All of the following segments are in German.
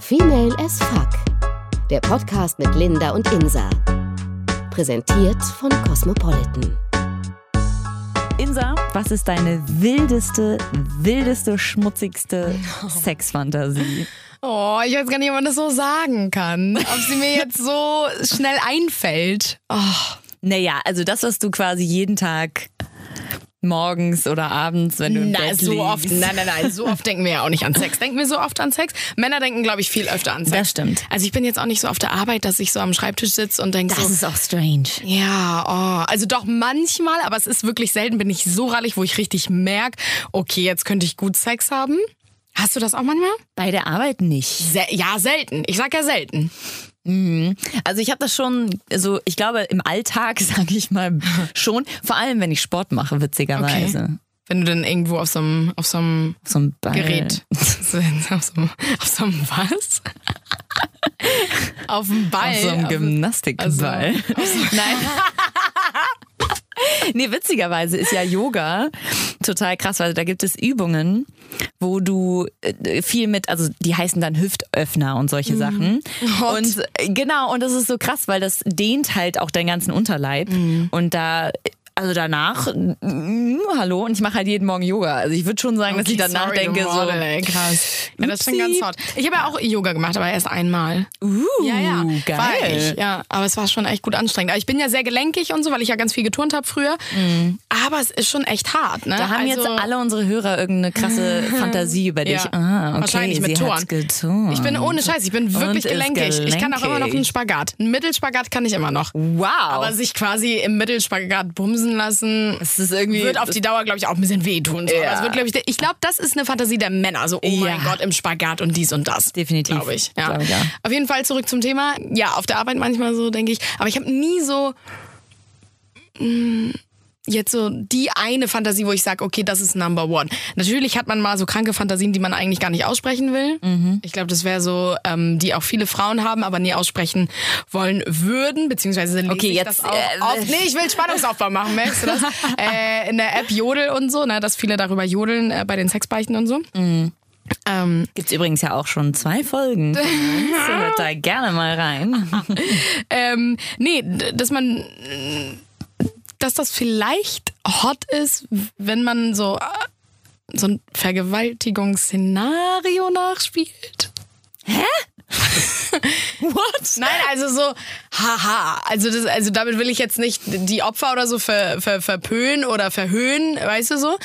Female as Fuck. Der Podcast mit Linda und Insa. Präsentiert von Cosmopolitan. Insa, was ist deine wildeste, wildeste, schmutzigste Sexfantasie? Oh, ich weiß gar nicht, ob man das so sagen kann. Ob sie mir jetzt so schnell einfällt. Oh. Naja, also das, was du quasi jeden Tag morgens oder abends, wenn du im Na, Bett so liegst. oft, nein, nein, nein, so oft denken wir ja auch nicht an Sex. Denken wir so oft an Sex? Männer denken, glaube ich, viel öfter an Sex. Das stimmt. Also ich bin jetzt auch nicht so auf der Arbeit, dass ich so am Schreibtisch sitze und denke Das so, ist auch strange. ja, oh, also doch manchmal, aber es ist wirklich selten, bin ich so rallig, wo ich richtig merke, okay, jetzt könnte ich gut Sex haben. Hast du das auch manchmal? Bei der Arbeit nicht. Se ja, selten. Ich sag ja selten. Also ich habe das schon, so ich glaube im Alltag, sage ich mal, schon. Vor allem, wenn ich Sport mache, witzigerweise. Wenn du dann irgendwo auf so einem, auf so einem So. Gerät. auf, so einem, auf so einem was? auf dem Ball. Auf so einem Gymnastikball. also- Nein. nee, witzigerweise ist ja Yoga total krass, weil da gibt es Übungen, wo du äh, viel mit, also die heißen dann Hüftöffner und solche Sachen. Hot. Und äh, genau, und das ist so krass, weil das dehnt halt auch deinen ganzen Unterleib. Und da also danach, mm, hallo, und ich mache halt jeden Morgen Yoga. Also ich würde schon sagen, dass ich Okay, danach sorry, denke, so, ey, krass. Ja, das ist schon ganz hot. Ich habe ja auch Yoga gemacht, aber erst einmal. uh, Ja, ja. geil. Ich, ja, aber es war schon echt gut anstrengend. Aber ich bin ja sehr gelenkig und so, weil ich ja ganz viel geturnt habe früher. Aber es ist schon echt hart, ne? Mhm. Da haben jetzt Also- alle unsere Hörer irgendeine krasse Fantasie über dich. Ja, Ah, okay, wahrscheinlich mit geturnt. Ich bin ohne Scheiß, ich bin wirklich ist gelenkig. Ich kann auch immer noch einen gelenkig. Spagat. Einen Mittelspagat kann ich immer noch. Wow. Aber sich quasi im Mittelspagat bumsen lassen, es ist irgendwie wird auf die Dauer, glaube ich, auch ein bisschen wehtun. So. Ja. Aber es wird, ich, ich glaube, das ist eine Fantasie der Männer. So, oh mein Ja. Gott, im Spagat und dies und das. Definitiv. Glaube ich. Ja. Glaub ich. Auf jeden Fall zurück zum Thema. Ja, auf der Arbeit manchmal so, denke ich. Aber ich habe nie so. mh, Jetzt so die eine Fantasie, wo ich sage, okay, das ist Number One. Natürlich hat man mal so kranke Fantasien, die man eigentlich gar nicht aussprechen will. Mhm. Ich glaube, das wäre so, ähm, die auch viele Frauen haben, aber nie aussprechen wollen würden, beziehungsweise lese Okay, jetzt, das auch äh, auf. Nee, ich will Spannungsaufbau machen, merkst du das? äh, in der App Jodel und so, ne, dass viele darüber jodeln äh, bei den Sexbeichten und so. Mhm. Ähm, Gibt's übrigens ja auch schon zwei Folgen. uns. Hört da gerne mal rein. ähm, nee, dass man, dass das vielleicht hot ist, wenn man so, äh, so ein Vergewaltigungsszenario nachspielt. What? Nein, also so, haha. Also, das, also damit will ich jetzt nicht die Opfer oder so ver, ver, verpönen oder verhöhnen, weißt du so.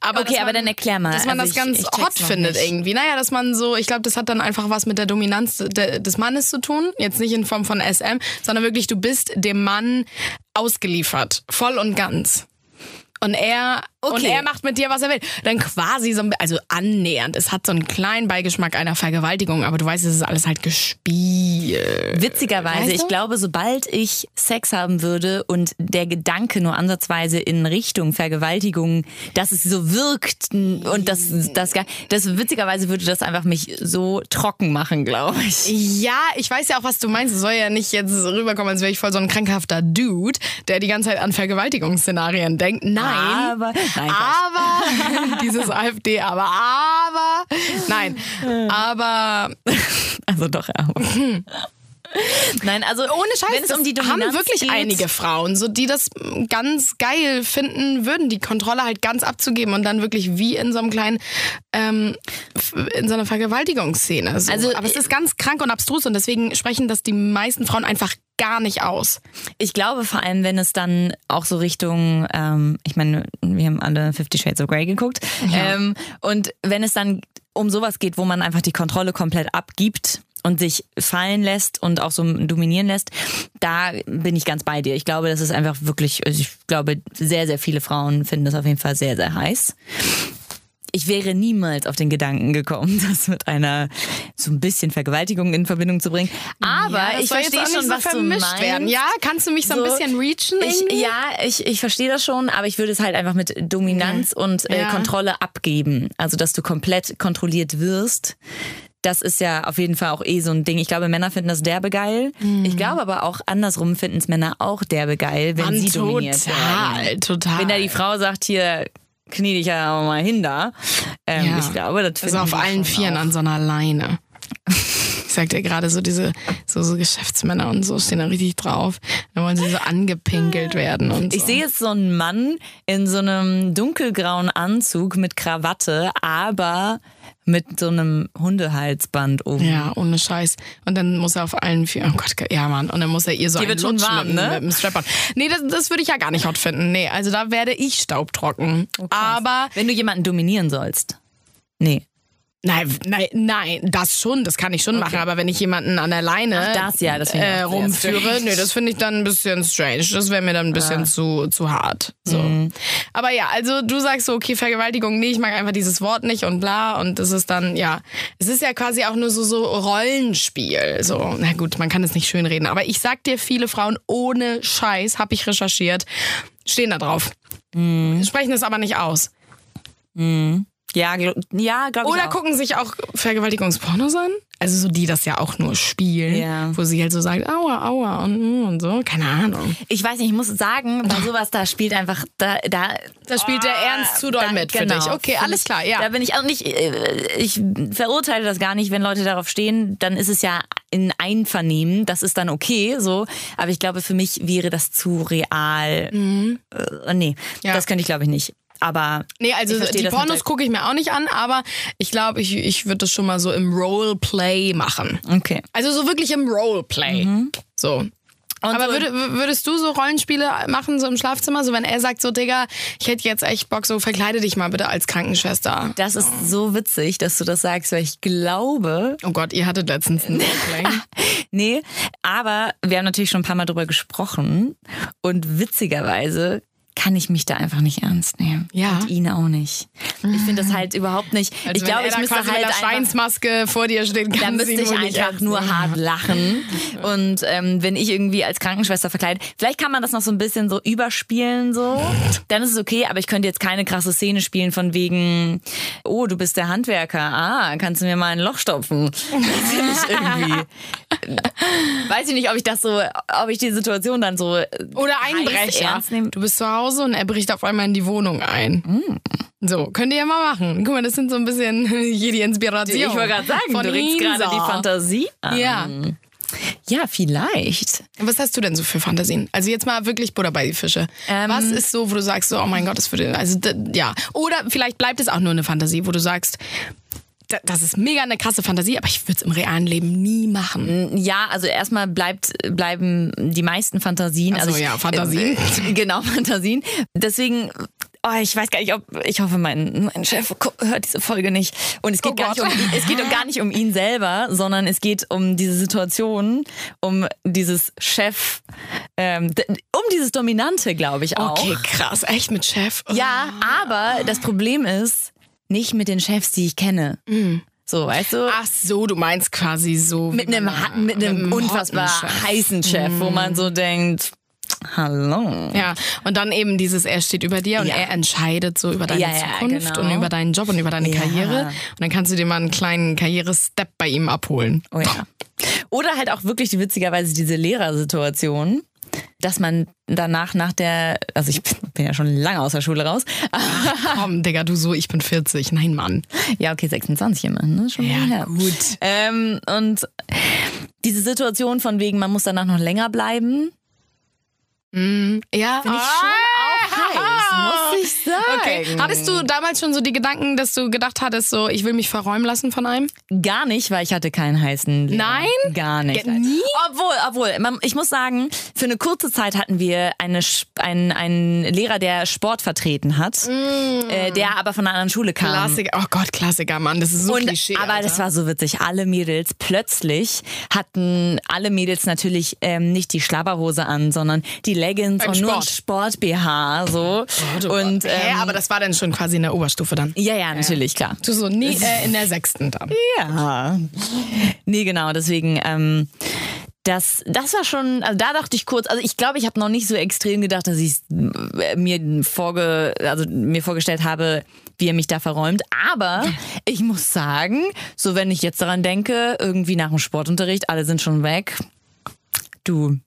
Aber Okay, dass aber dann erklär mal. Dass man Also das ganz ich- ich check's hot findet nicht. irgendwie. Naja, dass man so, ich glaube, das hat dann einfach was mit der Dominanz de, des Mannes zu tun. Jetzt nicht in Form von SM, sondern wirklich, du bist dem Mann ausgeliefert. Voll und ganz. Und er, und Okay. er macht mit dir, was er will. Dann quasi so, ein- also annähernd. Es hat so einen kleinen Beigeschmack einer Vergewaltigung, aber du weißt, es ist alles halt gespielt. Witzigerweise, Weißt du? ich glaube, sobald ich Sex haben würde und der Gedanke nur ansatzweise in Richtung Vergewaltigung, dass es so wirkt und das, das, das witzigerweise würde das einfach mich so trocken machen, glaube ich. Ja, ich weiß ja auch, was du meinst. Es soll ja nicht jetzt rüberkommen, als wäre ich voll so ein krankhafter Dude, der die ganze Zeit an Vergewaltigungsszenarien denkt. Nein. Aber, nein, aber dieses AfD, aber, aber, nein, aber also doch, aber. Nein, also ohne Scheiß, wenn es um die das haben Dominanz wirklich geht, einige Frauen, so die das ganz geil finden würden, die Kontrolle halt ganz abzugeben und dann wirklich wie in so einem kleinen, ähm, in so einer Vergewaltigungsszene. So. Also, aber es ist ganz krank und abstrus und deswegen sprechen das die meisten Frauen einfach gar nicht aus. Ich glaube vor allem, wenn es dann auch so Richtung, ähm, ich meine, wir haben alle Fifty Shades of Grey geguckt. Ähm, und wenn es dann um sowas geht, wo man einfach die Kontrolle komplett abgibt und sich fallen lässt und auch so dominieren lässt, da bin ich ganz bei dir. Ich glaube, das ist einfach wirklich, also ich glaube, sehr, sehr viele Frauen finden das auf jeden Fall sehr, sehr heiß. Ich wäre niemals auf den Gedanken gekommen, das mit einer so ein bisschen Vergewaltigung in Verbindung zu bringen. Aber Ja, ich verstehe schon, so was du vermischt meinst. werden. Ja, kannst du mich so, ein So, bisschen reachen? Ich, ja, ich, ich verstehe das schon, aber ich würde es halt einfach mit Dominanz und äh, Ja. Kontrolle abgeben. Also, dass du komplett kontrolliert wirst. Das ist ja auf jeden Fall auch eh so ein Ding. Ich glaube, Männer finden das derbe geil. Ich glaube aber auch andersrum finden es Männer auch derbe geil, wenn Mann, sie dominiert total, werden. total. Wenn da die Frau sagt, hier knie dich ja mal hin da. Ähm, Ja. Ich glaube, das also auf allen Vieren auch. an so einer Leine. sag dir gerade so diese so, so Geschäftsmänner und so stehen da richtig drauf. Dann wollen sie so angepinkelt werden und Ich so. sehe jetzt so einen Mann in so einem dunkelgrauen Anzug mit Krawatte, aber mit so einem Hundehalsband oben. Ja, ohne Scheiß. Und dann muss er auf allen vier, oh Gott, ja Mann, und dann muss er ihr so Dir einen wird schon Lutsch warm, mit, ne? mit dem Strap-on. Nee, das, das würde ich ja gar nicht hot finden. Nee, also da werde ich staubtrocken. Aber Wenn du jemanden dominieren sollst. Nee. Nein, nein, nein, das schon, das kann ich schon machen. Aber wenn ich jemanden an der Leine Ach, das ja, das äh, rumführe, nee, das finde ich dann ein bisschen strange. Das wäre mir dann ein bisschen zu, zu hart. So. Mhm. Aber ja, also du sagst so, okay, Vergewaltigung, nee, ich mag einfach dieses Wort nicht und bla. Und das ist dann, ja, es ist ja quasi auch nur so, so Rollenspiel. So, na gut, man kann es nicht schönreden. Aber ich sag dir, viele Frauen ohne Scheiß, habe ich recherchiert, stehen da drauf. Mhm. Sprechen es aber nicht aus. Ja, ja glaube ich Oder auch. gucken sich auch Vergewaltigungspornos an? Also so die das ja auch nur spielen, Ja. wo sie halt so sagt, aua, aua und, und so, keine Ahnung. Ich weiß nicht, ich muss sagen, bei sowas, da spielt einfach, da, da, Da spielt der Ah, Ernst zu doll da- mit für genau. dich. Okay, alles ich- klar, ja. Da bin ich auch nicht, äh, ich verurteile das gar nicht, wenn Leute darauf stehen, dann ist es ja in Einvernehmen, das ist dann okay, so. Aber ich glaube, für mich wäre das zu real. Äh, nee, Mhm. Ja. das könnte ich glaube ich nicht. Aber Nee, also die Pornos gucke ich mir auch nicht an, aber ich glaube, ich, ich würde das schon mal so im Roleplay machen. Okay. Also so wirklich im Roleplay. So. Aber so- würde, würdest du so Rollenspiele machen, so im Schlafzimmer? So wenn er sagt so, Digga, ich hätte jetzt echt Bock, so verkleide dich mal bitte als Krankenschwester. Das ist so witzig, dass du das sagst, weil ich glaube, Oh Gott, ihr hattet letztens ein Roleplay. Nee, aber wir haben natürlich schon ein paar Mal drüber gesprochen und witzigerweise kann ich mich da einfach nicht ernst nehmen. Ja. Und ihn auch nicht. Ich finde das halt überhaupt nicht. Also ich glaube, ich müsste halt mit der Schweinsmaske vor dir stehen, da müsste ich einfach nur hart lachen. Und ähm, wenn ich irgendwie als Krankenschwester verkleidet, vielleicht kann man das noch so ein bisschen so überspielen, so. Dann ist es okay, aber ich könnte jetzt keine krasse Szene spielen von wegen, oh, du bist der Handwerker, ah, kannst du mir mal ein Loch stopfen? Finde ich irgendwie. Weiß ich nicht, ob ich das so, ob ich die Situation dann so. Oder heiß Einbrecher. ernst nehmen. Du bist zu Hause und er bricht auf einmal in die Wohnung ein. Mm. So, könnt ihr ja mal machen. Guck mal, das sind so ein bisschen hier die Inspiration. Ich wollte gerade sagen, von du regst gerade die Fantasie an. Ja. Ja, vielleicht. Was hast du denn so für Fantasien? Also jetzt mal wirklich Butter bei die Fische. Ähm. Was ist so, wo du sagst, so, oh mein Gott, das würde, also ja. Oder vielleicht bleibt es auch nur eine Fantasie, wo du sagst, das ist mega eine krasse Fantasie, aber ich würde es im realen Leben nie machen. Ja, also erstmal bleibt, bleiben die meisten Fantasien. Ach so, also ich, ja, Fantasien. Äh, genau, Fantasien. Deswegen, oh, ich weiß gar nicht, ob, ich hoffe, mein, mein Chef hört diese Folge nicht. Und es geht, Oh gar nicht um, ihn- es geht gar nicht um ihn selber, sondern es geht um diese Situation, um dieses Chef, ähm, um dieses Dominante, glaube ich auch. Okay, krass. Echt mit Chef? Ja, aber das Problem ist, nicht mit den Chefs, die ich kenne. So, weißt du? Ach so, du meinst quasi so. mit einem, mit einem unfassbar hotten Chef. heißen Chef, wo man so denkt, hallo. Ja, und dann eben dieses, er steht über dir und Ja. er entscheidet so über deine Ja, ja, Zukunft genau. und über deinen Job und über deine Ja. Karriere. Und dann kannst du dir mal einen kleinen Karrierestep bei ihm abholen. Oh ja. Oder halt auch wirklich witzigerweise diese Lehrersituation, dass man danach nach der, also ich bin, ja schon lange aus der Schule raus. Komm, Digga, du so, ich bin 40. Nein, Mann. Ja, okay, 26 immerhin, ne? Schon Ja, her. gut. Ähm, und diese Situation von wegen, man muss danach noch länger bleiben, Ja, finde ich schon auch heiß, muss ich. Okay. Hattest du damals schon so die Gedanken, dass du gedacht hattest, so, ich will mich verräumen lassen von einem? Gar nicht, weil ich hatte keinen heißen Lehrer. Nein? Gar nicht. Ge- nie? Obwohl, obwohl, man, ich muss sagen, für eine kurze Zeit hatten wir eine, einen, einen Lehrer, der Sport vertreten hat, äh, der aber von einer anderen Schule kam. Klassiker. Oh Gott, Klassiker, Mann. Das ist so Und, Klischee. aber Alter. das war so witzig. Alle Mädels plötzlich hatten alle Mädels natürlich ähm, nicht die Schlabberhose an, sondern die Leggings Beim und nur ein Sport. Sport BH so. und Hä, ähm, aber das war dann schon quasi in der Oberstufe dann. ja, ja, natürlich klar. Du so, nee, äh, in der sechsten dann. Ja. Nee, genau, deswegen, ähm, das, das war schon, also da dachte ich kurz, also ich glaube, ich habe noch nicht so extrem gedacht, dass ich mir, vorge, also mir vorgestellt habe, wie er mich da verräumt. Aber ich muss sagen, so wenn ich jetzt daran denke, irgendwie nach dem Sportunterricht, alle sind schon weg. Du,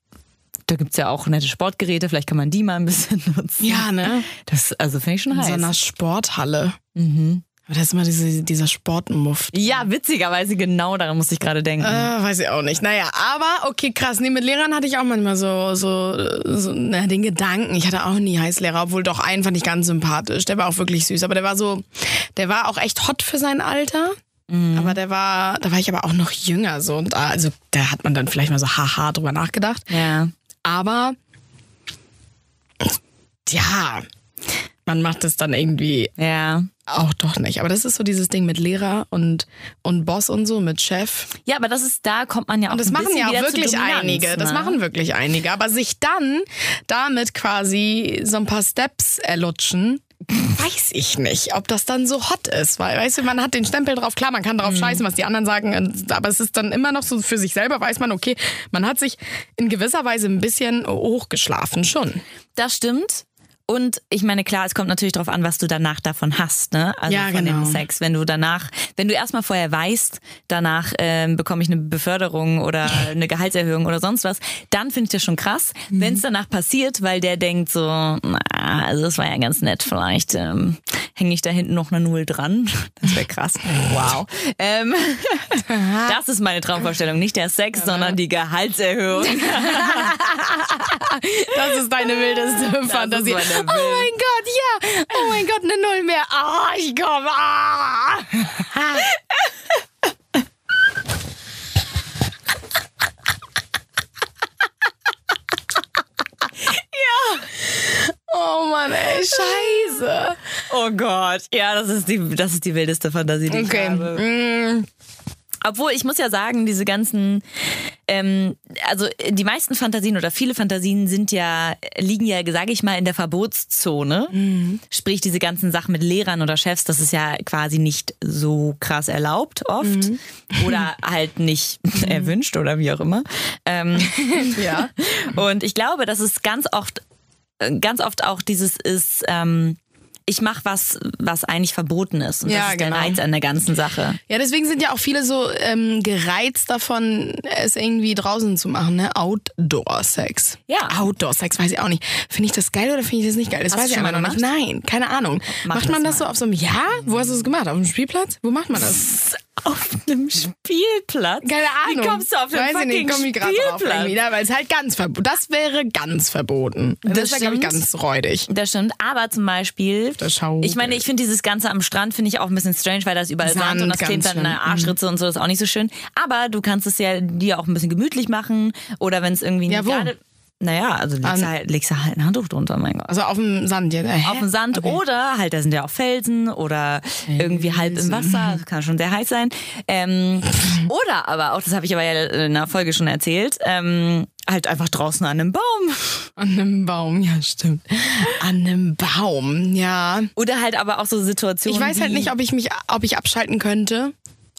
da gibt's ja auch nette Sportgeräte, vielleicht kann man die mal ein bisschen nutzen. Ja, ne? Das, also finde ich schon In heiß. so einer Sporthalle. Aber das ist immer diese, dieser Sportmuff. Ja, witzigerweise genau daran musste ich gerade denken. Äh, weiß ich auch nicht. Naja, aber okay, krass. Nee, mit Lehrern hatte ich auch manchmal so, so, so na, den Gedanken. Ich hatte auch nie Heißlehrer, obwohl doch einen fand ich ganz sympathisch. Der war auch wirklich süß. Aber der war so, der war auch echt hot für sein Alter. Aber der war, da war ich aber auch noch jünger so und da, also da hat man dann vielleicht mal so haha drüber nachgedacht. ja. Aber ja, man macht es dann irgendwie Ja. auch doch nicht. Aber das ist so dieses Ding mit Lehrer und, und Boss und so, mit Chef. Ja, aber das ist, da kommt man ja auch Und das machen ja auch wirklich einige. Das ne? machen wirklich einige. Aber sich dann damit quasi so ein paar Steps erlutschen, weiß ich nicht, ob das dann so hot ist. Weil, weißt du, man hat den Stempel drauf. Klar, man kann Mhm. drauf scheißen, was die anderen sagen. Aber es ist dann immer noch so für sich selber, weiß man, okay, man hat sich in gewisser Weise ein bisschen hochgeschlafen schon. Das stimmt. Und ich meine, klar, es kommt natürlich darauf an, was du danach davon hast, ne? Also Ja, von genau. dem Sex. Wenn du danach, wenn du erstmal vorher weißt, danach ähm, bekomme ich eine Beförderung oder eine Gehaltserhöhung oder sonst was, dann finde ich das schon krass. Mhm. Wenn es danach passiert, weil der denkt so, na, also das war ja ganz nett, vielleicht ähm, hänge ich da hinten noch eine Null dran. Das wäre krass. Wow. Ähm, das ist meine Traumvorstellung. Nicht der Sex, sondern die Gehaltserhöhung. Das ist deine wildeste Fantasie. Oh mein Gott, ja. Oh mein Gott, eine Null mehr. Ah, ich komme. Ah. Oh Mann, ey, scheiße. Oh Gott, ja, das ist die, das ist die wildeste Fantasie, die Okay. ich habe. Mm, Obwohl, ich muss ja sagen, diese ganzen, ähm, also die meisten Fantasien oder viele Fantasien sind ja, liegen ja, sage ich mal, in der Verbotszone. Sprich, diese ganzen Sachen mit Lehrern oder Chefs, das ist ja quasi nicht so krass erlaubt oft. Oder halt nicht erwünscht oder wie auch immer. Ähm, Ja. und ich glaube, dass es ganz oft, äh, ganz oft auch dieses ist, ähm, ich mache was, was eigentlich verboten ist. Und Ja, das ist genau. der Reiz an der ganzen Sache. Ja, deswegen sind ja auch viele so ähm, gereizt davon, es irgendwie draußen zu machen, ne? Outdoor-Sex. Ja. Outdoor-Sex, weiß ich auch nicht. Finde ich das geil oder finde ich das nicht geil? Das Hast weiß ich aber noch nicht. Nein, keine Ahnung. Mach macht man das das so auf so einem, ja? Wo hast du das gemacht? Auf dem Spielplatz? Wo macht man das? Auf einem Spielplatz? Keine Ahnung. Wie kommst du auf den Weiß ich fucking nicht, komm ich gerade drauf Spielplatz? irgendwie, ne? Weil es halt ganz verboten. Das wäre ganz verboten. Das, Das wäre, glaube ich, ganz räudig. Das stimmt, aber zum Beispiel, der Schaukel. ich meine, ich finde dieses Ganze am Strand finde ich auch ein bisschen strange, weil da ist überall Sand, Sand, und das klebt dann in schlimm. der Arschritze und so, das ist auch nicht so schön. Aber du kannst es ja dir auch ein bisschen gemütlich machen oder wenn es irgendwie Ja, wo? gerade... Naja, also legst du, halt, legst du halt ein Handtuch drunter, mein Gott. Also auf dem Sand jetzt. Hä? Auf dem Sand Okay. oder halt, da sind ja auch Felsen oder irgendwie halb im Wasser, das kann schon sehr heiß sein. Ähm, oder aber auch, das habe ich aber ja in einer Folge schon erzählt, ähm, halt einfach draußen an einem Baum. An einem Baum, ja, stimmt. An einem Baum, ja. Oder halt aber auch so Situationen. Ich weiß halt nicht, ob ich mich, ob ich abschalten könnte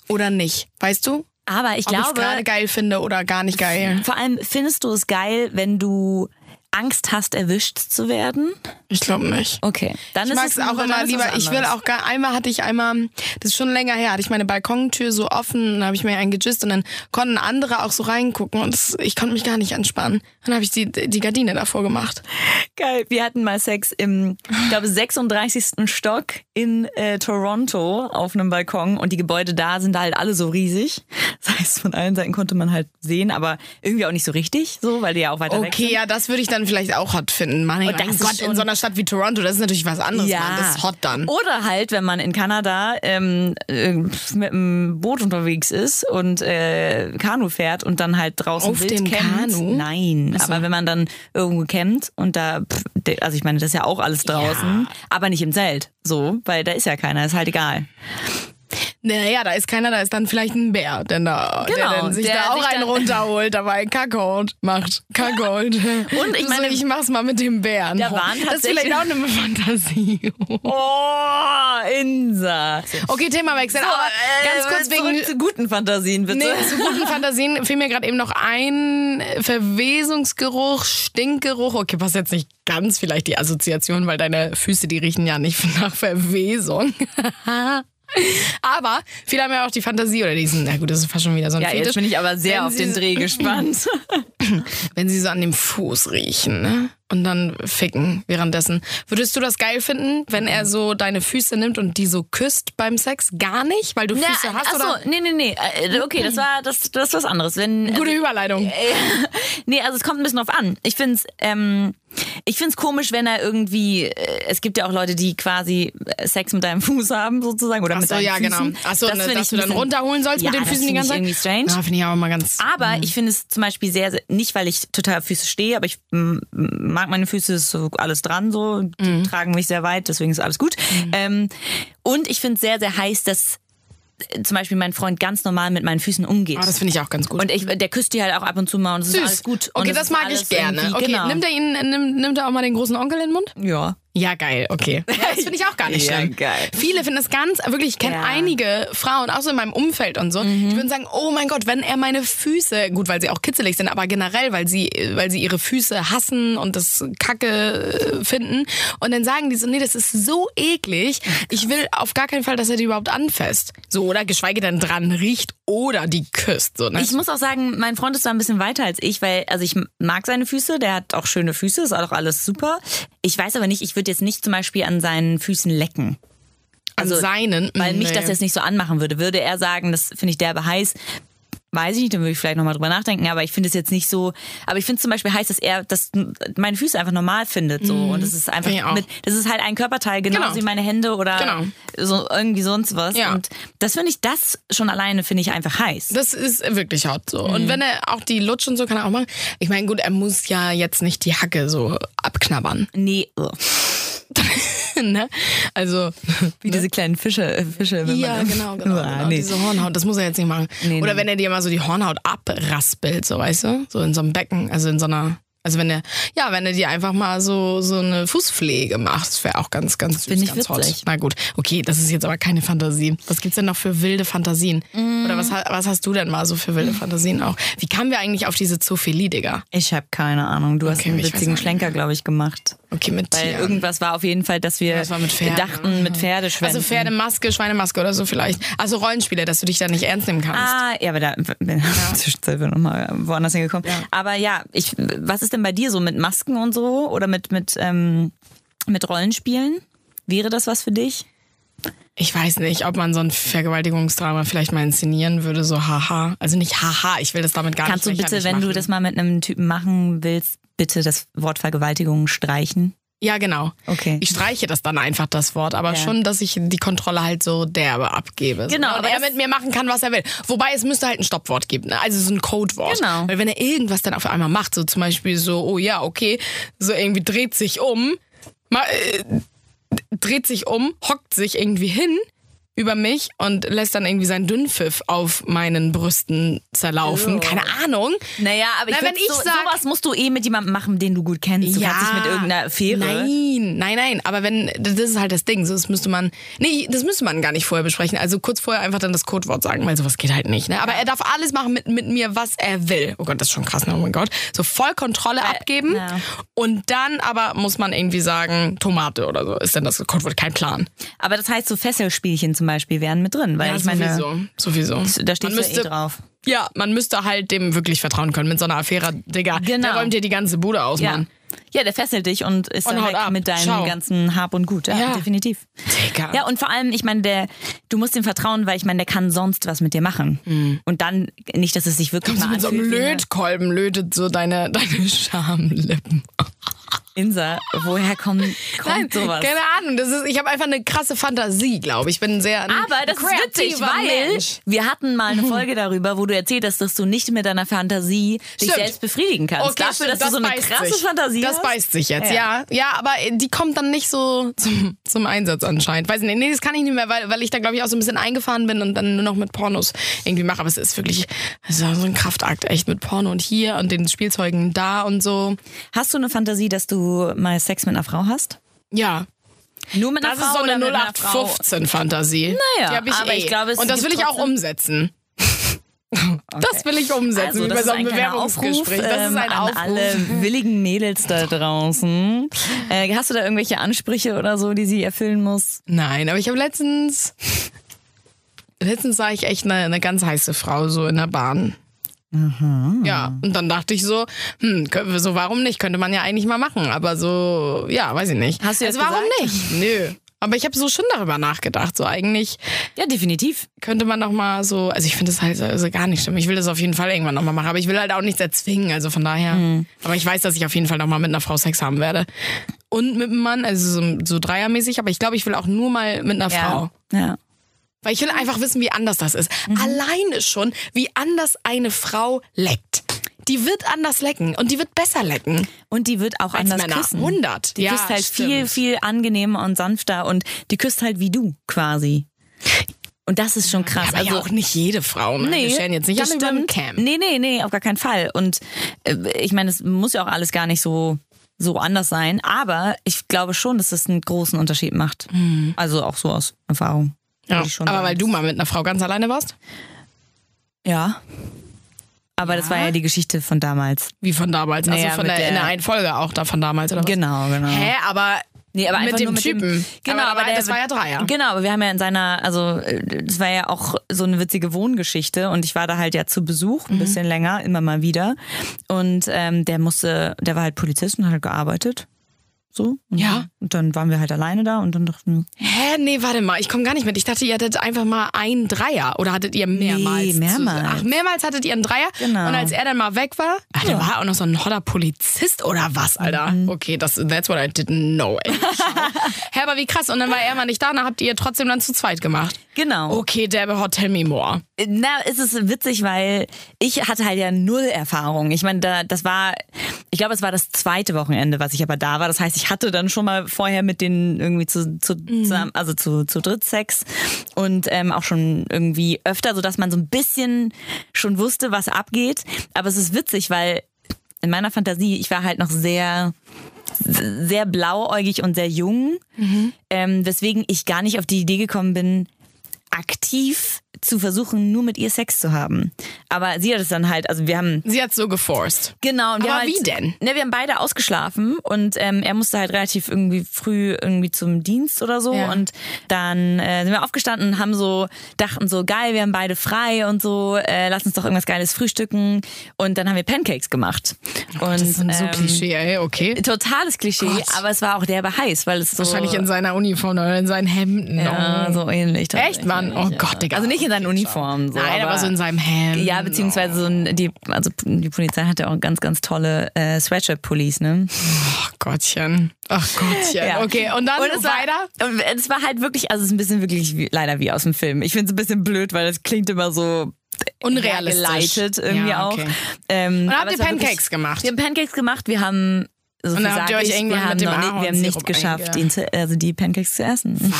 oder nicht. Weißt du? Aber ich Ob ich glaube, gerade geil finde oder gar nicht geil. vor allem findest du es geil, wenn du Angst hast, erwischt zu werden? Ich glaube nicht. Okay. Dann Ich ist mag es auch immer lieber. Ich will auch gar, einmal hatte ich einmal, das ist schon länger her, hatte ich meine Balkontür so offen, dann habe ich mir einen gejist und dann konnten andere auch so reingucken und das, ich konnte mich gar nicht entspannen. Dann habe ich die, die Gardine davor gemacht. Geil. Wir hatten mal Sex im, ich glaube, 36. Stock in äh, Toronto auf einem Balkon und die Gebäude da sind halt alle so riesig. Das heißt, von allen Seiten konnte man halt sehen, aber irgendwie auch nicht so richtig, so, weil die ja auch weiter weg Okay, ja, das würde ich dann vielleicht auch hot finden. Mann, das mein Gott, in so einer Stadt wie Toronto, das ist natürlich was anderes, Mann. Das ist hot dann. Oder halt, wenn man in Kanada ähm, äh, mit einem Boot unterwegs ist und äh, Kanu fährt und dann halt draußen Auf wild dem campt. Kanu? Nein, aber wenn man dann irgendwo campt und da, pff, also ich meine, das ist ja auch alles draußen, aber nicht im Zelt, so, weil da ist ja keiner, ist halt egal. Naja, da ist keiner, da ist dann vielleicht ein Bär, denn da, Genau, der dann sich der da auch sich einen runterholt, dabei Kackholt macht. Kackholt. Und ich so, meine- ich mach's mal mit dem Bären. Da waren das ist vielleicht auch eine Fantasie. Oh, Insa. Okay, Themawechsel. So, aber ganz äh, kurz zurück wegen zu guten Fantasien, bitte. Nee, zu guten Fantasien fiel mir gerade eben noch ein Verwesungsgeruch, Stinkgeruch. Okay, passt jetzt nicht ganz vielleicht die Assoziation, weil deine Füße, die riechen ja nicht nach Verwesung. Aber viele haben ja auch die Fantasie oder diesen, na gut, das ist fast schon wieder so ein Ja, Fetisch. jetzt bin ich aber sehr Wenn auf den Dreh gespannt. wenn sie so an dem Fuß riechen, ne? Und dann ficken währenddessen. Würdest du das geil finden, wenn er so deine Füße nimmt und die so küsst beim Sex? Gar nicht, weil du Füße hast, achso, oder? nee, nee, nee. Äh, Okay, das war das, das ist was anderes. Wenn, Gute Überleitung. nee, also es kommt ein bisschen drauf an. Ich find's, ähm, ich find's komisch, wenn er irgendwie, äh, es gibt ja auch Leute, die quasi äh, Sex mit deinem Fuß haben, sozusagen, oder Ach mit so, deinen ja, Füßen. genau. Achso, Das ne, dass ich du dann bisschen- runterholen sollst ja, mit den das Füßen die ganze Zeit. irgendwie strange. Ja, finde ich auch immer ganz. Aber ich finde es zum Beispiel sehr, sehr, nicht weil ich total auf Füße stehe, aber ich mm, mag meine Füße, ist so alles dran so, die Mhm. tragen mich sehr weit, deswegen ist alles gut. Ähm, und ich finde es sehr, sehr heiß, dass äh, zum Beispiel mein Freund ganz normal mit meinen Füßen umgeht. Ah, das finde ich auch ganz gut. und ich, der küsst die halt auch ab und zu mal und es ist Süß. alles gut. Und Okay, das ist mag ich gerne. Okay, genau. nimmt er ihn, nimmt, nimmt er auch mal den großen Onkel in den Mund? Ja. Ja, geil, okay. Ja, das finde ich auch gar nicht Ja, schlimm. geil. Viele finden das ganz, wirklich, ich kenne Ja. einige Frauen, auch so in meinem Umfeld und so, die würden sagen, oh mein Gott, wenn er meine Füße, gut, weil sie auch kitzelig sind, aber generell, weil sie, weil sie ihre Füße hassen und das Kacke äh, finden. Und dann sagen die so, nee, das ist so eklig, ich will auf gar keinen Fall, dass er die überhaupt anfasst. So, oder geschweige denn dran riecht oder die küsst. So, ne? Ich muss auch sagen, mein Freund ist da ein bisschen weiter als ich, weil, also ich mag seine Füße, der hat auch schöne Füße, ist auch alles super. Ich weiß aber nicht, ich würde jetzt nicht zum Beispiel an seinen Füßen lecken. An also, seinen, Weil mich nee. das jetzt nicht so anmachen würde. Würde er sagen, das finde ich derbe heiß, weiß ich nicht, dann würde ich vielleicht nochmal drüber nachdenken, aber ich finde es jetzt nicht so, aber ich finde es zum Beispiel heiß, dass er das meine Füße einfach normal findet, so. Und das ist einfach mit, das ist halt ein Körperteil, genauso Genau. wie meine Hände oder Genau. so irgendwie sonst was. Ja. Und das finde ich, das schon alleine finde ich einfach heiß. Das ist wirklich hot so. Mhm. Und wenn er auch die Lutsch und so kann er auch machen. Ich meine, gut, er muss ja jetzt nicht die Hacke so abknabbern. nee. ne? Also, wie diese kleinen Fische, äh, Fische wenn ja, man, genau, genau. Ah, genau nee. Diese Hornhaut, das muss er jetzt nicht machen. Nee, Oder nee. wenn er dir mal so die Hornhaut abraspelt, so weißt du? So in so einem Becken, also in so einer. Also wenn er, ja, wenn er dir einfach mal so, so eine Fußpflege macht, das wäre auch ganz, ganz süß, ganz witzig. hot. Na gut, okay, das ist jetzt aber keine Fantasie. Was gibt's denn noch für wilde Fantasien? Mm. Oder was, was hast du denn mal so für wilde Fantasien auch? Wie kamen wir eigentlich auf diese Zoophilie, Digga? Ich habe keine Ahnung. Du hast Okay, einen ich weiß witzigen Schlenker, glaube ich, gemacht. Okay, mit Weil Tieren. irgendwas war auf jeden Fall, dass wir war mit Pferden. dachten, mit Pferdeschwänzen. Also Pferdemaske, Schweinemaske oder so vielleicht. Also Rollenspiele, dass du dich da nicht ernst nehmen kannst. Ah, ja, aber da bin ich zwischenzeit nochmal woanders hingekommen. Aber ja, ich, was ist denn bei dir so mit Masken und so oder mit, mit, ähm, mit Rollenspielen? Wäre das was für dich? Ich weiß nicht, ob man so ein Vergewaltigungsdrama vielleicht mal inszenieren würde, so haha. Also nicht haha, ich will das damit gar Kannst du nicht bitte, lächerlich wenn machen. du das mal mit einem Typen machen willst, bitte das Wort Vergewaltigung streichen? Ja, genau. Okay. Ich streiche das dann einfach, das Wort, aber Ja. schon, dass ich die Kontrolle halt so derbe abgebe. So, Genau, Und aber er mit mir machen kann, was er will. Wobei es müsste halt ein Stoppwort geben, ne? also so ein Codewort. Genau. Weil wenn er irgendwas dann auf einmal macht, so zum Beispiel so, oh ja, okay, so irgendwie dreht sich um, mal, äh, dreht sich um, hockt sich irgendwie hin über mich und lässt dann irgendwie seinen Dünnpfiff auf meinen Brüsten zerlaufen. Keine Ahnung. Naja, aber ich, Na, wenn ich so, sag- sowas musst du eh mit jemandem machen, den du gut kennst. Du kannst nicht mit irgendeiner Affäre. Nein, nein, nein. Aber wenn, das ist halt das Ding. So, das müsste man, nee, das müsste man gar nicht vorher besprechen. Also kurz vorher einfach dann das Codewort sagen, weil sowas geht halt nicht. Ne? Aber er darf alles machen mit, mit mir, was er will. Oh Gott, das ist schon krass, ne? oh mein Gott. So voll Kontrolle abgeben. ja. Und dann aber muss man irgendwie sagen, Tomate oder so ist dann das Codewort. Kein Plan. Aber das heißt, so Fesselspielchen zum Beispiel wären mit drin, weil Ja, ich meine, sowieso. sowieso. da steht man ja eh müsste, drauf. Ja, man müsste halt dem wirklich vertrauen können mit so einer Affäre. Digga, Genau. der räumt dir die ganze Bude aus, Ja. Mann. ja, der fesselt dich und ist Und dann weg ab. mit deinem Ciao. ganzen Hab und Gut. Ja, Ja. definitiv. Digga. Ja, und vor allem, ich meine, der, du musst ihm vertrauen, weil ich meine, der kann sonst was mit dir machen. Und dann nicht, dass es sich wirklich Kommst du mal mit so einem Lötkolben, lötet so deine, deine Schamlippen. Insa, woher kommt, Nein, kommt sowas? keine Ahnung. Das ist, ich habe einfach eine krasse Fantasie, glaube ich. Ich bin sehr Aber das ist witzig, weil Mensch. wir hatten mal eine Folge darüber, wo du erzählt hast, dass du nicht mit deiner Fantasie dich Stimmt. selbst befriedigen kannst. Okay, Dafür, stimmt, dass du so eine krasse sich. Fantasie Das hast. beißt sich jetzt, Ja. ja. ja. aber die kommt dann nicht so zum, zum Einsatz anscheinend. Weiß nicht, nee, das kann ich nicht mehr, weil, weil ich da, glaube ich, auch so ein bisschen eingefahren bin und dann nur noch mit Pornos irgendwie mache. Aber es ist wirklich es ist so ein Kraftakt, echt mit Porno und hier und den Spielzeugen da und so. Hast du eine Fantasie, dass du mal Sex mit einer Frau hast? Ja. Nur mit einer Das Frau ist so eine mit einer Frau? 0815-Fantasie. Naja, die ich aber eh. ich glaube, es Und das will ich auch umsetzen. Das will ich umsetzen, Also, wie das bei ist so einem ein kleiner Aufruf, Bewerbungsgespräch. Das ist ähm, ein an Aufruf. alle willigen Mädels da draußen. Äh, hast du da irgendwelche Ansprüche oder so, die sie erfüllen muss? Nein, aber ich habe letztens. Letztens sah ich echt eine, eine ganz heiße Frau so in der Bahn. Ja, und dann dachte ich so, hm, können wir so warum nicht? Könnte man ja eigentlich mal machen, aber so, ja, weiß ich nicht. Hast du jetzt also warum gesagt? nicht? Nö. Aber ich habe so schon darüber nachgedacht. So eigentlich Ja, definitiv. könnte man doch mal so, also ich finde das halt also gar nicht schlimm. Ich will das auf jeden Fall irgendwann nochmal machen, aber ich will halt auch nichts erzwingen, also von daher. Mhm. Aber ich weiß, dass ich auf jeden Fall nochmal mit einer Frau Sex haben werde. Und mit einem Mann, also so, so dreiermäßig, aber ich glaube, ich will auch nur mal mit einer Frau. Ja. Weil ich will einfach wissen, wie anders das ist. Mhm. Alleine schon, wie anders eine Frau leckt. Die wird anders lecken und die wird besser lecken Und die wird auch als anders Männer. küssen. 100. Die ja, küsst halt stimmt. viel, viel angenehmer und sanfter und die küsst halt wie du quasi. Und das ist schon krass. Aber also ja auch nicht jede Frau. Ne? Wir stellen jetzt nicht alle über den. Nee, nee, nee, auf gar keinen Fall. Und äh, ich meine, es muss ja auch alles gar nicht so so anders sein, aber ich glaube schon, dass das einen großen Unterschied macht. Also auch so aus Erfahrung. Mhm. Ja. Aber sagen. weil du mal mit einer Frau ganz alleine warst? Ja. Aber das war ja die Geschichte von damals. Wie von damals. Also Naja, von mit der, in der- der einen Folge auch da von damals, oder was? Genau, genau. Hä, aber, Nee, aber mit dem mit Typen. Dem, genau, aber, aber der, das war ja Dreier. Genau, aber wir haben ja in seiner, also äh, das war ja auch so eine witzige Wohngeschichte und ich war da halt ja zu Besuch, Mhm. ein bisschen länger, immer mal wieder. Und ähm, der musste, der war halt Polizist und hat halt gearbeitet. So. Und, Ja. Und dann waren wir halt alleine da und dann dachten wir, Hä, nee, warte mal, ich komme gar nicht mit. Ich dachte, ihr hattet einfach mal einen Dreier. Oder hattet ihr mehrmals? Nee, mehrmals. zu- Ach, mehrmals hattet ihr einen Dreier? Genau. Und als er dann mal weg war, ach, da war auch noch so ein hotter Polizist oder was, Alter? Mhm. Okay, das, that's what I didn't know. Hä, aber wie krass. Und dann war er mal nicht da, und dann habt ihr trotzdem dann zu zweit gemacht. genau. Okay, Debbie Hot, tell me more. Na, es ist witzig, weil ich hatte halt ja null Erfahrung. Ich meine, da, das war, ich glaube, es war das zweite Wochenende, was ich aber da war. Das heißt, ich hatte dann schon mal vorher mit denen irgendwie zu, zu zusammen, also zu, zu dritt Sex und ähm, auch schon irgendwie öfter, so dass man so ein bisschen schon wusste, was abgeht. Aber es ist witzig, weil in meiner Fantasie, ich war halt noch sehr sehr blauäugig und sehr jung, ähm, weswegen ich gar nicht auf die Idee gekommen bin, aktiv zu versuchen, nur mit ihr Sex zu haben. Aber sie hat es dann halt, also wir haben Sie hat so geforst. Genau, und wir Aber haben wie halt, denn? Ne, wir haben beide ausgeschlafen und ähm, er musste halt relativ irgendwie früh irgendwie zum Dienst oder so Ja. und dann äh, sind wir aufgestanden und haben so dachten so geil, wir haben beide frei und so, äh, lass uns doch irgendwas geiles frühstücken und dann haben wir Pancakes gemacht. und Oh Das ist so ähm, Klischee, ey, okay. Totales Klischee, Gott. aber es war auch derbe heiß, weil es so Wahrscheinlich in seiner Uniform oder in seinen Hemden. ja, Oh. so ähnlich. Echt, Mann? Oh Gott, Digga. Also nicht in seinen Uniformen. So, Nein, aber, so in seinem Hemd. Ja, beziehungsweise so ein, die, also die Polizei hat ja auch ganz, ganz tolle äh, Sweatshirt-Pullis, ne? Ach Gottchen. Ach Gottchen. Ja. Okay, und dann es weiter? War, und es war halt wirklich, also es ist ein bisschen wirklich wie, leider wie aus dem Film. Ich finde es ein bisschen blöd, weil es klingt immer so Unrealistisch. irgendwie Ja, okay. auch. Ähm, Und aber habt ihr Pancakes wirklich- gemacht? Wir haben Pancakes gemacht, wir haben so Und dann habt ihr euch ich, irgendwann wir haben mit dem noch nicht, wir haben nicht geschafft, ihn zu, also die Pancakes zu essen. Was?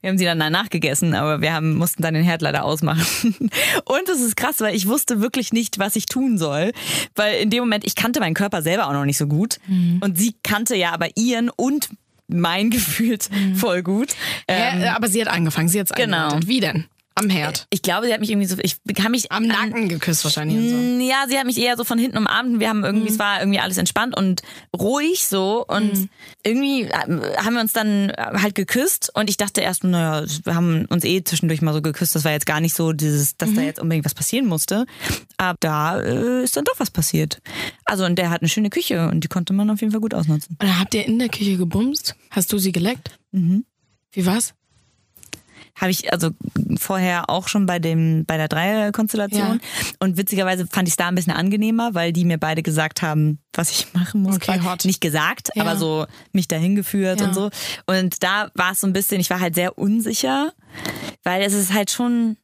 Wir haben sie dann danach gegessen, aber wir haben, mussten dann den Herd leider ausmachen. Und es ist krass, weil ich wusste wirklich nicht, was ich tun soll. Weil in dem Moment, ich kannte meinen Körper selber auch noch nicht so gut. Und sie kannte ja aber ihren und mein gefühlt voll gut. Ähm, Hä? aber sie hat angefangen, sie hat's Genau. eingeleitet. Wie denn? Am Herd. ich glaube, sie hat mich irgendwie so, ich kann mich Am an- Nacken geküsst wahrscheinlich. so. Mm, Ja, sie hat mich eher so von hinten umarmt wir haben irgendwie, es war irgendwie alles entspannt und ruhig so und irgendwie äh, haben wir uns dann halt geküsst und ich dachte erst, naja, wir haben uns eh zwischendurch mal so geküsst, das war jetzt gar nicht so dieses, dass da jetzt unbedingt was passieren musste, aber da äh, ist dann doch was passiert. Also und der hat eine schöne Küche und die konnte man auf jeden Fall gut ausnutzen. Und dann habt ihr in der Küche gebumst? Hast du sie geleckt? Mhm. Wie war's? Habe ich also vorher auch schon bei dem bei der Dreierkonstellation und witzigerweise fand ich es da ein bisschen angenehmer, weil die mir beide gesagt haben, was ich machen muss. Okay, hot. Nicht gesagt, Ja. aber so mich dahin geführt Ja. und so. Und da war es so ein bisschen, ich war halt sehr unsicher, weil es ist halt schon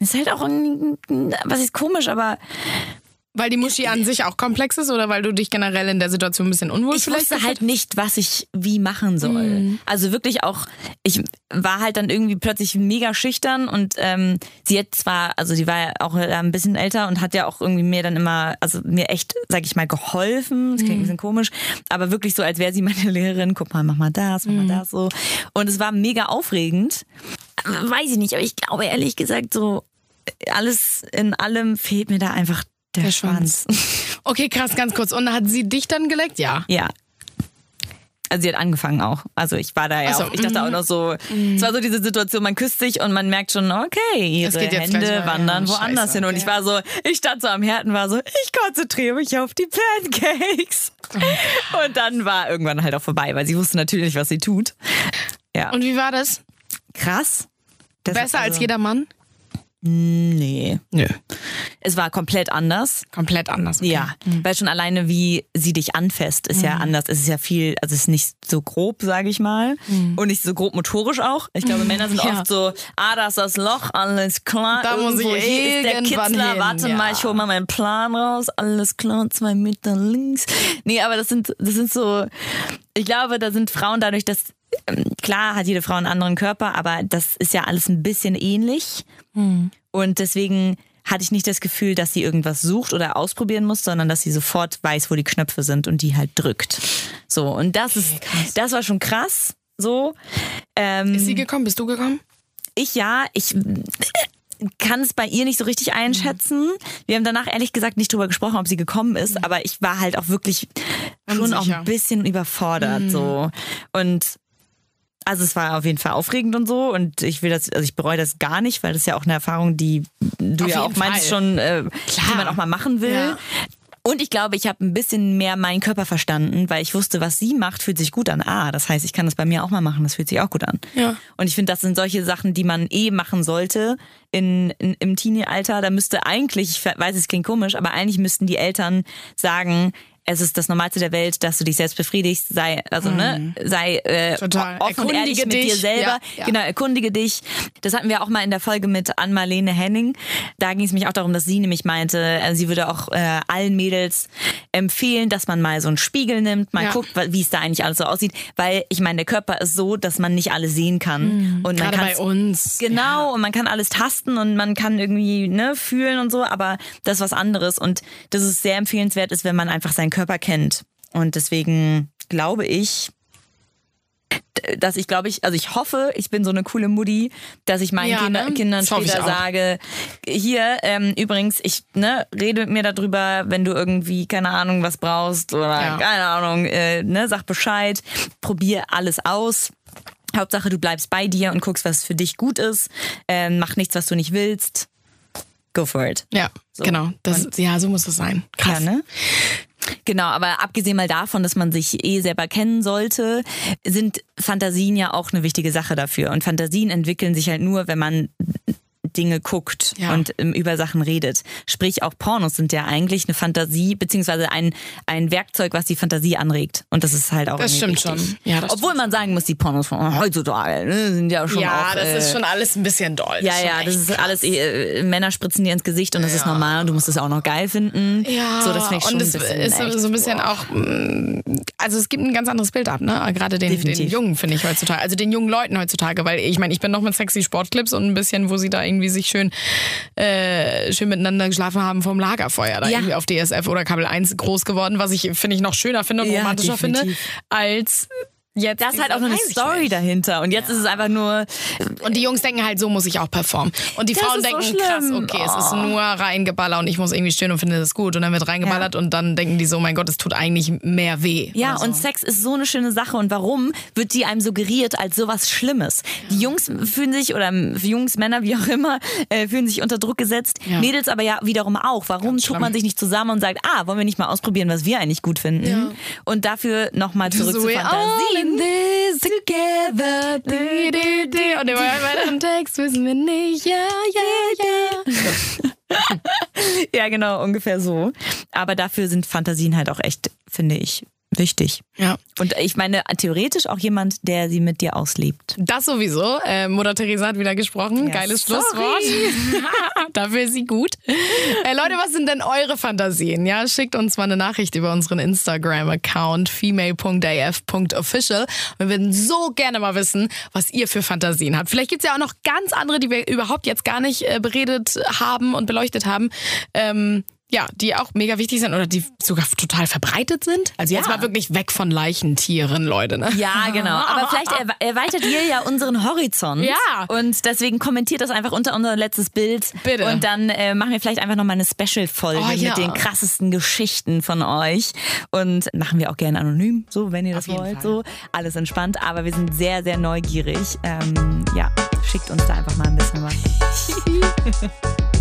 es ist halt auch ein, was ist komisch, aber Weil die Muschi an sich auch komplex ist oder weil du dich generell in der Situation ein bisschen unwohl ich vielleicht wusste halt nicht, was ich wie machen soll. Mhm. Also wirklich auch, ich war halt dann irgendwie plötzlich mega schüchtern und ähm, sie hat zwar, also sie war ja auch äh, ein bisschen älter und hat ja auch irgendwie mir dann immer, also mir echt, sag ich mal, geholfen. Das klingt ein bisschen komisch, aber wirklich so, als wäre sie meine Lehrerin. Guck mal, mach mal das, mach Mhm. mal das so. Und es war mega aufregend. Weiß ich nicht, aber ich glaube ehrlich gesagt so, alles in allem fehlt mir da einfach der, Der Schwanz. Okay, krass, ganz kurz. Und hat sie dich dann geleckt? Ja. Ja. Also sie hat angefangen auch. Also ich war da ja so, auch, ich dachte auch noch so, es war so diese Situation, man küsst sich und man merkt schon, okay, ihre Hände wandern ja, woanders scheiße, hin. Und okay. ich war so, ich stand so am Herd und war so, ich konzentriere mich auf die Pancakes. Oh Und dann war irgendwann halt auch vorbei, weil sie wusste natürlich was sie tut. Ja. Und wie war das? krass. Das, Besser als also- jeder Mann? Nee. Nö. Es war komplett anders. Komplett anders. okay. Ja, weil schon alleine wie sie dich anfasst, ist ja anders. Es ist ja viel, also es ist nicht so grob, sage ich mal, und nicht so grob motorisch auch. Ich glaube, Männer sind Ja. oft so, ah, das ist das Loch, alles klar. Da muss Irgendwo ich hier ist der Kitzler, hin, warte ja. mal, ich hole mal meinen Plan raus, alles klar, zwei Meter links. Nee, aber das sind, das sind so, ich glaube, da sind Frauen dadurch, dass Klar hat jede Frau einen anderen Körper, aber das ist ja alles ein bisschen ähnlich. Und deswegen hatte ich nicht das Gefühl, dass sie irgendwas sucht oder ausprobieren muss, sondern dass sie sofort weiß, wo die Knöpfe sind und die halt drückt. So, und das ist, das war schon krass. So. Ähm, Ist sie gekommen? Bist du gekommen? ich ja, ich kann es bei ihr nicht so richtig einschätzen. Wir haben danach ehrlich gesagt nicht drüber gesprochen, ob sie gekommen ist, aber ich war halt auch wirklich schon auch Unsicher. ein bisschen überfordert so und also es war auf jeden Fall aufregend und so und ich will das, also ich bereue das gar nicht, weil das ist ja auch eine Erfahrung, die du Auf ja auch meinst Fall. schon, äh, die man auch mal machen will. Ja. Und ich glaube, ich habe ein bisschen mehr meinen Körper verstanden, weil ich wusste, was sie macht, fühlt sich gut an. Ah, das heißt, ich kann das bei mir auch mal machen, das fühlt sich auch gut an. Ja. Und ich finde, das sind solche Sachen, die man eh machen sollte in, in, im Teenie-Alter. Da müsste eigentlich, ich weiß, es klingt komisch, aber eigentlich müssten die Eltern sagen, es ist das Normalste der Welt, dass du dich selbst befriedigst, sei, also, ne, sei äh, Mhm. Total. offen und Erkundige ehrlich mit dir dich. selber. Ja, ja. Genau, erkundige dich. Das hatten wir auch mal in der Folge mit Ann-Marlene Henning. Da ging es mich auch darum, dass sie nämlich meinte, äh, sie würde auch äh, allen Mädels empfehlen, dass man mal so einen Spiegel nimmt, mal Ja. guckt, wie es da eigentlich alles so aussieht. Weil ich meine, der Körper ist so, dass man nicht alles sehen kann. Und man Mhm. Gerade kann bei uns. Genau, und man kann alles tasten und man kann irgendwie ne, fühlen und so, aber das ist was anderes. Und das ist sehr empfehlenswert ist, wenn man einfach seinen Körper kennt. Und deswegen glaube ich, dass ich glaube ich, also ich hoffe, ich bin so eine coole Mutti, dass ich meinen Ja, Kinder, ne? Kindern Das später sage, hier, ähm, übrigens, ich ne, rede mit mir darüber, wenn du irgendwie, keine Ahnung, was brauchst oder Ja. keine Ahnung, äh, ne, sag Bescheid, probier alles aus. Hauptsache, du bleibst bei dir und guckst, was für dich gut ist. Ähm, mach nichts, was du nicht willst. Go for it. Ja, genau. Das, ja, so muss es sein. Krass. Ja, ne? Genau, aber abgesehen mal davon, dass man sich eh selber kennen sollte, sind Fantasien ja auch eine wichtige Sache dafür. Und Fantasien entwickeln sich halt nur, wenn man Dinge guckt Ja. und ähm, über Sachen redet. Sprich, auch Pornos sind ja eigentlich eine Fantasie, beziehungsweise ein, ein Werkzeug, was die Fantasie anregt. Und das ist halt auch Das stimmt wichtig. schon. Ja, das Obwohl man sagen muss, die Pornos von heutzutage ne, sind ja schon ja, auch... das äh, ist schon alles ein bisschen doll. ja, ja, das ist alles, äh, Männer spritzen dir ins Gesicht und das ist normal und du musst es auch noch geil finden. Ja, so, das ich schon und es ist so- echt, so ein bisschen boah. auch, mm, also es gibt ein ganz anderes Bild ab, ne? Gerade den, den. Jungen finde ich heutzutage, also den jungen Leuten heutzutage, weil ich meine, ich bin noch mit sexy Sportclips und ein bisschen, wo sie da irgendwie sich schön, äh, schön miteinander geschlafen haben vom Lagerfeuer, da Ja. irgendwie auf DSF oder Kabel 1 groß geworden, was ich finde ich noch schöner finde und Ja, romantischer finde definitiv. als jetzt. Da ist halt auch noch eine Story dahinter. Und jetzt ist es einfach nur, Und die Jungs denken halt, so muss ich auch performen. Und die Das Frauen ist so denken, krass, okay, es ist nur reingeballert und ich muss irgendwie stehen und finde das gut. Und dann wird reingeballert und dann denken die so, mein Gott, es tut eigentlich mehr weh. ja, so. und Sex ist so eine schöne Sache. Und warum wird die einem suggeriert als sowas Schlimmes? Die Jungs fühlen sich, oder Jungs, Männer, wie auch immer, äh, fühlen sich unter Druck gesetzt. Ja. Mädels aber ja wiederum auch. Warum tut man sich nicht zusammen und sagt, ah, wollen wir nicht mal ausprobieren, was wir eigentlich gut finden? Und dafür nochmal zurück so zu we all in this together. Di, di, di. Und im weiteren Text wissen wir nicht. Ja, ja, ja. Ja, genau, ungefähr so. Aber dafür sind Fantasien halt auch echt, finde ich, wichtig. Ja. Und ich meine, theoretisch auch jemand, der sie mit dir auslebt. Das sowieso. Äh, Mutter Teresa hat wieder gesprochen. Ja, Geiles sorry. Schlusswort. Dafür ist sie gut. Äh, Leute, was sind denn eure Fantasien? Ja, schickt uns mal eine Nachricht über unseren Instagram-Account female.af.official. Wir würden so gerne mal wissen, was ihr für Fantasien habt. Vielleicht gibt's ja auch noch ganz andere, die wir überhaupt jetzt gar nicht äh, beredet haben und beleuchtet haben. Ähm, ja, die auch mega wichtig sind oder die sogar total verbreitet sind. Also jetzt Ja. mal wirklich weg von Leichentieren, Leute. Ne? Ja, genau. Aber vielleicht erwe- erweitert ihr ja unseren Horizont. Ja. Und deswegen kommentiert das einfach unter unser letztes Bild. Bitte. Und dann äh, machen wir vielleicht einfach nochmal eine Special-Folge Oh, ja. mit den krassesten Geschichten von euch. Und machen wir auch gerne anonym, so, wenn ihr das wollt. Fall. So. Alles entspannt. Aber wir sind sehr, sehr neugierig. Ähm, ja, schickt uns da einfach mal ein bisschen was.